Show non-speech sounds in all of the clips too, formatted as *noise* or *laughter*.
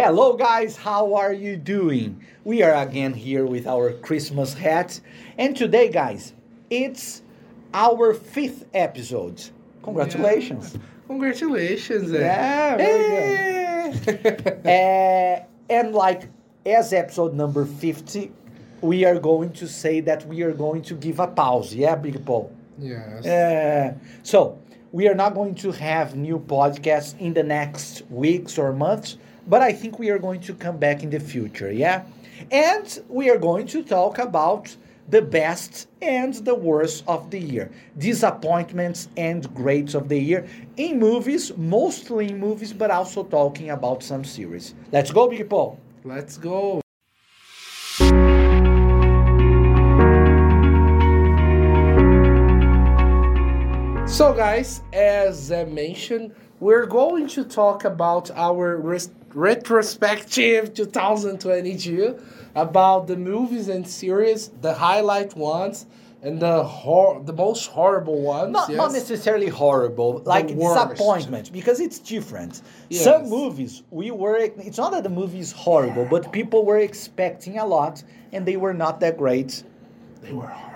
Hello, guys, how are you doing? We are again here with our Christmas hat, and today, guys, it's our fifth episode. Congratulations! Congratulations, é. Yeah, very good. Uh, and like as episode number 50, we are going to say that we are going to give a pause. Yeah, Big Paul? Yes. Uh, so we are not going to have new podcasts in the next weeks or months, but I think we are going to come back in the future, yeah? And we are going to talk about the best and the worst of the year, disappointments and greats of the year in movies, mostly in movies, but also talking about some series. Let's go, Big Paul. Let's go. So, guys, as I mentioned, we're going to talk about our res- retrospective 2022 about the movies and series, the highlight ones, and the hor- the most horrible ones. Not, not necessarily horrible, like disappointment, because it's different. Yes. Some movies, we were, it's not that the movie is horrible, but people were expecting a lot and they were not that great. They were horrible.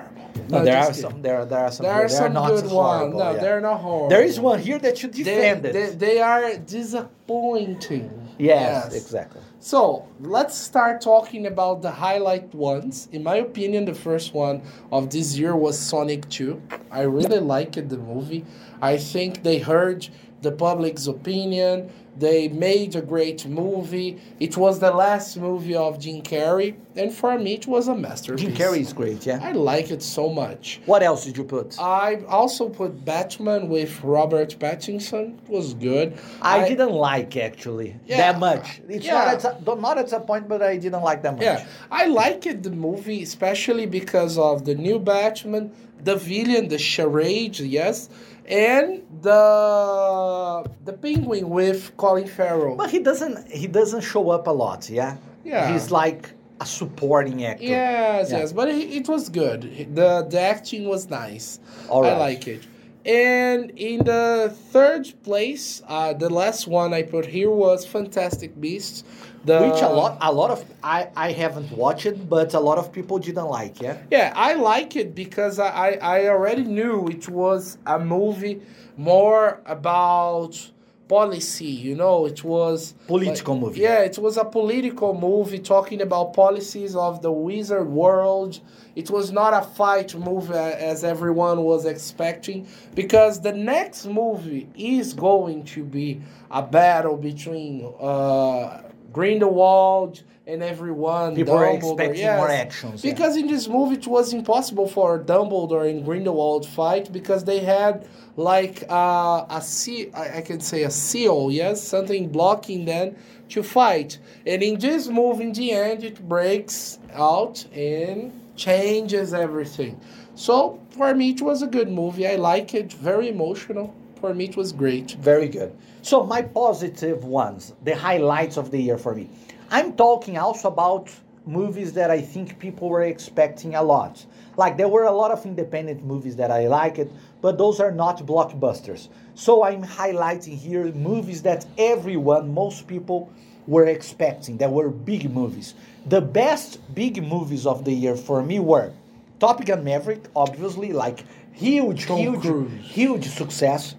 No, No, there are kidding. some, there, are- there are some, There good- are they some not good ones. No, yeah. they're not horrible. There is one here that you defended. they, they are disappointing. yes, exactly. So let's start talking about the highlight ones. In my opinion, the first one of this year was Sonic 2. I really liked the movie. I think they heard the public's opinion. They made a great movie. It was the last movie of Jim Carrey, and for me, it was a masterpiece. Jim Carrey is great, yeah. I like it so much. What else did you put? I also put Batman with Robert Pattinson. It was good. I, didn't like actually Yeah. that much. It's Yeah. not at a, not at a point, but I didn't like that much. Yeah, I liked the movie, especially because of the new Batman, the villain, the charade, yes, and the the penguin with Colin Farrell. But he doesn't he doesn't show up a lot, yeah? Yeah. He's like a supporting actor. Yes, Yeah. yes, but it, it was good. The the acting was nice. All I like it. And in the third place, uh, the last one I put here was Fantastic Beasts. The, Which a lot a lot of I, I haven't watched it, but a lot of people didn't like, yeah? Yeah, I like it because I, I, I already knew it was a movie more about policy, you know, it was Political movie. Yeah, it was a political movie talking about policies of the wizard world. It was not a fight movie as everyone was expecting because the next movie is going to be a battle between uh, Grindelwald and everyone. People are expecting yes. more actions. yeah. Because in this movie it was impossible for Dumbledore and Grindelwald fight because they had like uh, a seal, I, I can say a seal, yes, something blocking them to fight. And in this movie, in the end, it breaks out and changes everything. So for me, it was a good movie. I like it. Very emotional. For me, it was great. Very good. So my positive ones, the highlights of the year for me. I'm talking also about movies that I think people were expecting a lot. Like there were a lot of independent movies that I liked, but those are not blockbusters. So I'm highlighting here movies that everyone, most people were expecting, that were big movies. The best big movies of the year for me were Top Gun Maverick, obviously, like huge, Tom huge, Cruise. huge success.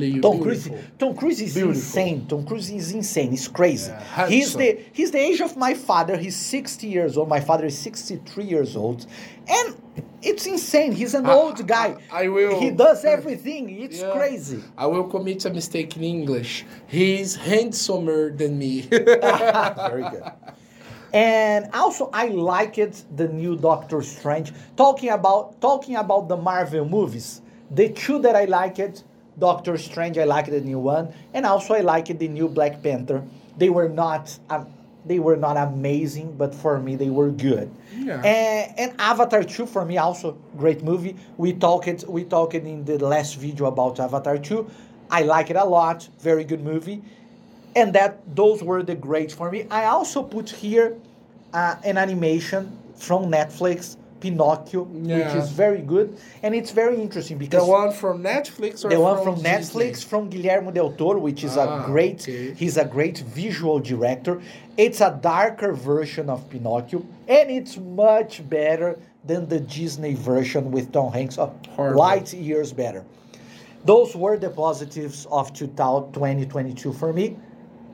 Leo, Tom Cruise. Tom Cruise is Beautiful. insane. Tom Cruise is insane. He's crazy. Yeah, he's the he's the age of my father. He's 60 years old. My father is 63 years old, and it's insane. He's an I- old guy. I- I will- He does everything. It's Yeah. crazy. I will commit a mistake in English. He's handsomer than me. *laughs* Very good. And also, I liked the new Doctor Strange. Talking about talking about the Marvel movies, the two that I liked, Doctor Strange, I liked the new one, and also I liked the new Black Panther. They were not um, they were not amazing, but for me they were good. Yeah. And, and Avatar 2 for me also great movie. We talked we talked in the last video about Avatar 2. I like it a lot. Very good movie and that those were the greats for me. I also put here uh, an animation from Netflix Pinocchio, which is very good, and it's very interesting because The one from Netflix or the one from from Netflix Disney? from Guillermo del Toro, which is Ah, a great okay. he's a great visual director. It's a darker version of Pinocchio, and it's much better than the Disney version with Tom Hanks. Horrible. light years better. Those were the positives of 2000 2022 for me.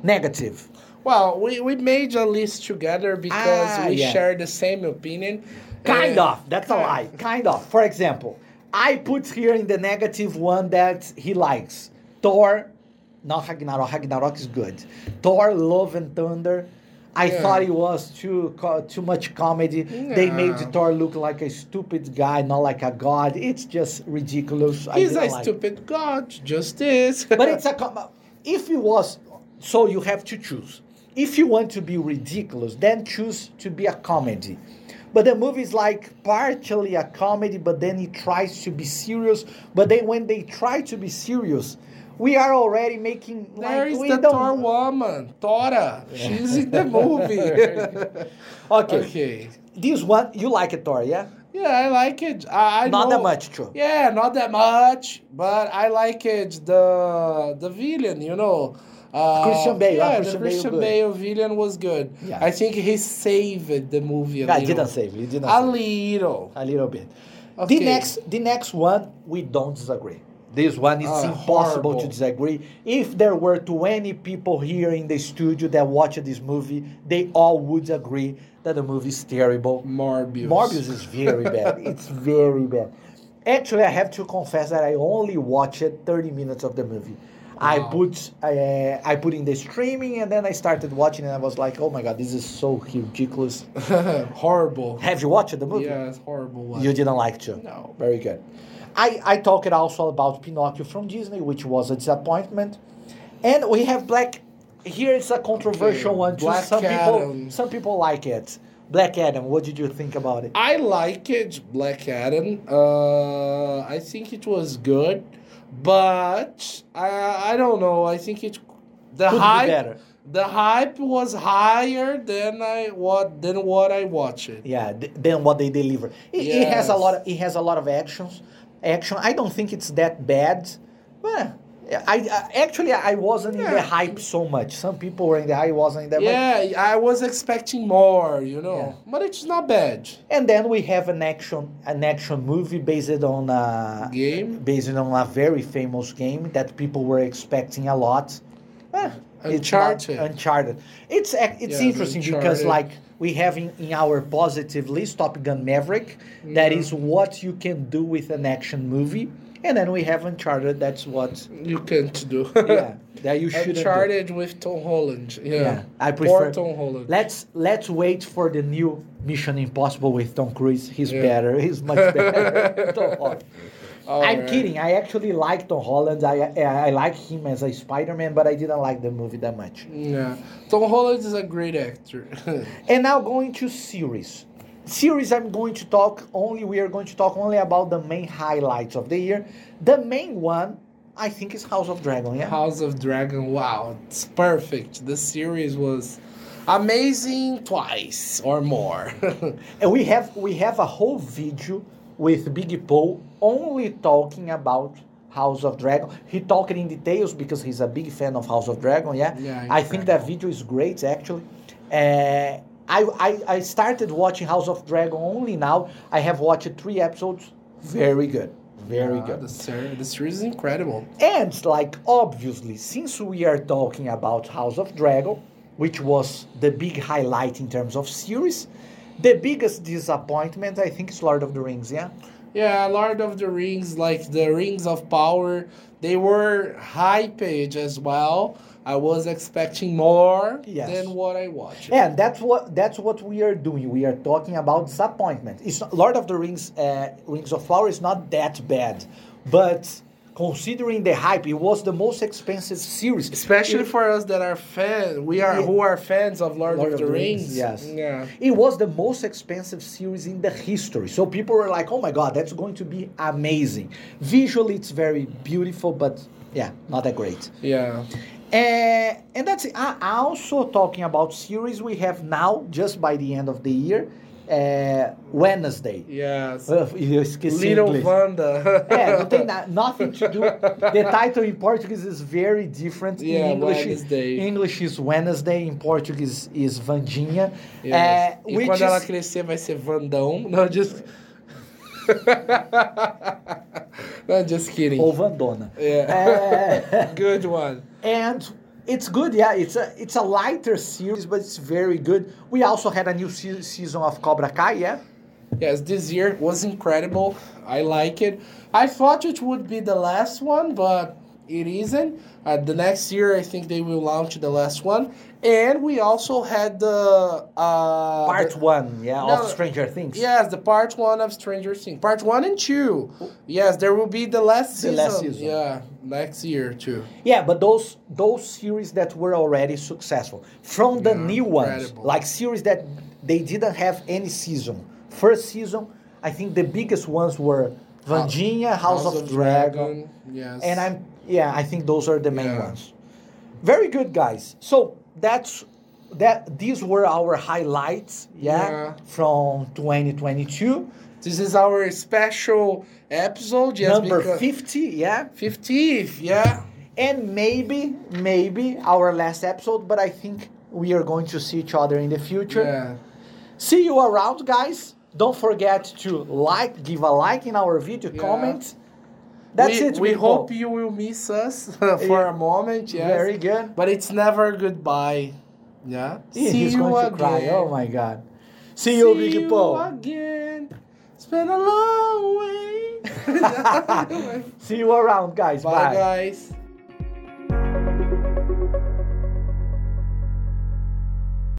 Negative. Well, we, we made a list together because Ah, we yeah. share the same opinion. Kind And- of. That's a lie. Eh. Kind of. For example, I put here in the negative one that he likes Thor, not Ragnarok. Ragnarok is good. Thor, Love and Thunder. I Yeah. thought it was too too much comedy. They made Yeah. Thor look like a stupid guy, not like a god. It's just ridiculous. He's a like it. stupid god, just this. But it's *laughs* a if it was so you have to choose. If you want to be ridiculous, then choose to be a comedy. But the movie is like partially a comedy, but then it tries to be serious. But then when they try to be serious, we are already making there like is the. Thor woman, Tora. She's in the movie. *laughs* Okay. okay. this one you like it, Thor, yeah? Yeah, I like it. I, I Not know- that much, true. Yeah, not that much, but I like it. The the villain, you know. Uh, Christian Bale, Yeah, ah, the Christian Bale Bale villain was good. Yeah. I think he saved the movie a I little. didn't save it. You didn't A save it. little. a little bit. Okay. The next, the next one, we don't disagree. This one is Ah, impossible horrible. to disagree. If there were 20 people here in the studio that watched this movie, they all would agree that the movie is terrible. Morbius. Morbius is very bad. *laughs* It's very bad. Actually, I have to confess that I only watched 30 minutes of the movie. I put uh, I put in the streaming and then I started watching and I was like, oh my god, this is so ridiculous. *laughs* horrible. Have you watched the movie? Yeah, it's horrible. One. You didn't like to? No. Very good. I, I talked also about Pinocchio from Disney, which was a disappointment. And we have Black. Here it's a controversial Okay, one too. Black some Adam. people some people like it. Black Adam, what did you think about it? I like it, Black Adam. Uh, I think it was good, but I I don't know. I think it the Could be hype better. the hype was higher than I what than what I watched. Yeah, than what they deliver. It, it has a lot. Of, it has a lot of actions. Action. I don't think it's that bad. Well, I, I actually I wasn't in the hype so much. Some people were in the hype. I wasn't in hype. Yeah, I was expecting more, you know, Yeah. but it's not bad. And then we have an action an action movie based on a Game? based on a very famous game that people were expecting a lot. Eh, it's Uncharted. Uncharted. It's it's Yeah, interesting because like we have in, in our positive list Top Gun Maverick. That Yeah. is what you can do with an action movie. And then we have Uncharted. That's what You can't do. *laughs* yeah that you *laughs* should Uncharted with Tom Holland. Yeah, Yeah, I Poor prefer. Tom Holland. Let's let's wait for the new Mission Impossible with Tom Cruise. He's Yeah. better. He's much better. *laughs* Tom Holland. All I'm right. kidding. I actually like Tom Holland. I, I I like him as a Spider-Man, but I didn't like the movie that much. Yeah, Tom Holland is a great actor. And now going to series. Series I'm going to talk only we are going to talk only about the main highlights of the year. The main one I think is House of Dragon, yeah. House of Dragon. Wow, it's perfect. The series was amazing twice or more. *laughs* And we have we have a whole video with Big Paul only talking about House of Dragon. He talked in details because he's a big fan of House of Dragon. Yeah, Yeah, I think that video is great actually. Uh, I, I I started watching House of Dragon only now. I have watched three episodes. Very good, very Yeah, good. The, the series is incredible. And like obviously, since we are talking about House of Dragon, which was the big highlight in terms of series, the biggest disappointment I think is Lord of the Rings. Yeah, Yeah, Lord of the Rings, like the Rings of Power, they were hyped as well. I was expecting more Yes. than what I watched. and that's what that's what we are doing. We are talking about disappointment. It's Lord of the Rings, uh, Rings of Power is not that bad, but considering the hype, it was the most expensive series, Especially It- for us that are fans, we are Yeah. who are fans of Lord, Lord of the Rings. Yes. Yeah. It was the most expensive series in the history. So people were like, oh my god, that's going to be amazing. Visually, it's very beautiful, but yeah, not that great. Yeah. Uh, and that's it. I also talking about series we have now, just by the end of the year, é, Wednesday. Yes. Eu esqueci Little inglês. Wanda. É, não tem na, nothing to do. The title in Portuguese is very different. Yeah, in English, Wednesday. English is Wednesday. In Portuguese is Vandinha. Yes. É, e quando ela is- crescer vai ser Vandão. *laughs* Não, just... no, *laughs* just kidding. ou Vandona. Yeah. É, *laughs* Good one. and it's good. Yeah, it's a it's a lighter series, but it's very good. We also had a new se- season of Cobra Kai. Yeah. Yes, this year was incredible. I like it. I thought it would be the last one, but it isn't. Uh, the next year, I think they will launch the last one. And we also had the uh, Part the- one. Yeah, No, of Stranger Things. Yes, the part one of Stranger Things. Part one and two. Yes, there will be the last The season. last season. Yeah, next year too. Yeah, but those those series that were already successful from the Yeah, new ones, incredible. like series that they didn't have any season. First season, I think the biggest ones were Vandinha, House, of, Dragon, Yes. and I'm yeah, I think those are the main Yeah. ones. Very good, guys. So that's that. These were our highlights, yeah, Yeah. from 2022. This is our special episode. Yes, Number 50, yeah. 50th, yeah. and maybe maybe our last episode but i think we are going to see each other in the future Yeah. see you around guys don't forget to like give a like in our video Yeah. comment that's we, it We people. hope you will miss us *laughs* for a moment. Yes. very good But it's never goodbye. Yeah. Yeah, See he's you going again. to cry oh my god see you See big you paul again. It's been a long way. *laughs* *laughs* see you around guys Bye, bye. guys.